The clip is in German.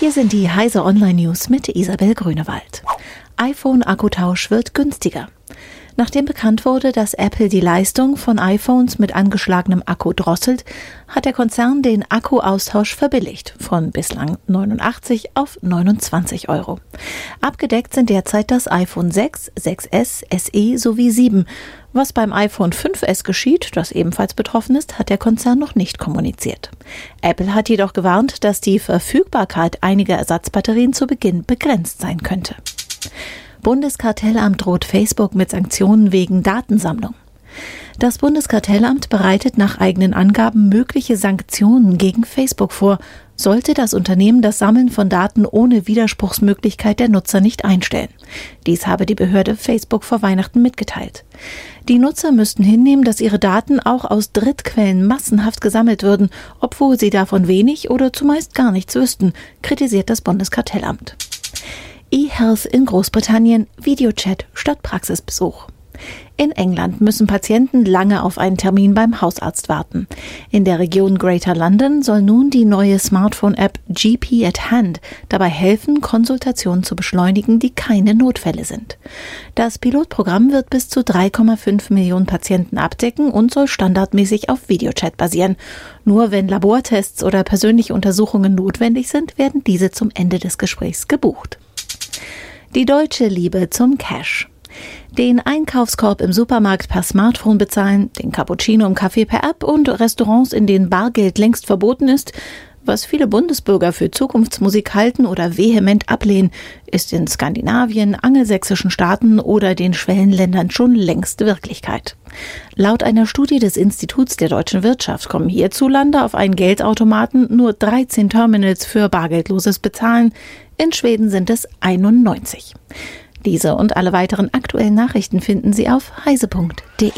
Hier sind die Heise Online News mit Isabel Grünewald. iPhone-Akkutausch wird günstiger. Nachdem bekannt wurde, dass Apple die Leistung von iPhones mit angeschlagenem Akku drosselt, hat der Konzern den Akkuaustausch verbilligt von bislang 89 auf 29 Euro. Abgedeckt sind derzeit das iPhone 6, 6S, SE sowie 7. Was beim iPhone 5S geschieht, das ebenfalls betroffen ist, hat der Konzern noch nicht kommuniziert. Apple hat jedoch gewarnt, dass die Verfügbarkeit einiger Ersatzbatterien zu Beginn begrenzt sein könnte. Bundeskartellamt droht Facebook mit Sanktionen wegen Datensammlung. Das Bundeskartellamt bereitet nach eigenen Angaben mögliche Sanktionen gegen Facebook vor, sollte das Unternehmen das Sammeln von Daten ohne Widerspruchsmöglichkeit der Nutzer nicht einstellen. Dies habe die Behörde Facebook vor Weihnachten mitgeteilt. Die Nutzer müssten hinnehmen, dass ihre Daten auch aus Drittquellen massenhaft gesammelt würden, obwohl sie davon wenig oder zumeist gar nichts wüssten, kritisiert das Bundeskartellamt eHealth in Großbritannien Videochat statt Praxisbesuch. In England müssen Patienten lange auf einen Termin beim Hausarzt warten. In der Region Greater London soll nun die neue Smartphone-App GP at Hand dabei helfen, Konsultationen zu beschleunigen, die keine Notfälle sind. Das Pilotprogramm wird bis zu 3,5 Millionen Patienten abdecken und soll standardmäßig auf Videochat basieren. Nur wenn Labortests oder persönliche Untersuchungen notwendig sind, werden diese zum Ende des Gesprächs gebucht. Die deutsche Liebe zum Cash. Den Einkaufskorb im Supermarkt per Smartphone bezahlen, den Cappuccino im Café per App und Restaurants, in denen Bargeld längst verboten ist, was viele Bundesbürger für Zukunftsmusik halten oder vehement ablehnen, ist in Skandinavien, angelsächsischen Staaten oder den Schwellenländern schon längst Wirklichkeit. Laut einer Studie des Instituts der deutschen Wirtschaft kommen hierzulande auf einen Geldautomaten nur 13 Terminals für bargeldloses Bezahlen. In Schweden sind es 91. Diese und alle weiteren aktuellen Nachrichten finden Sie auf heise.de.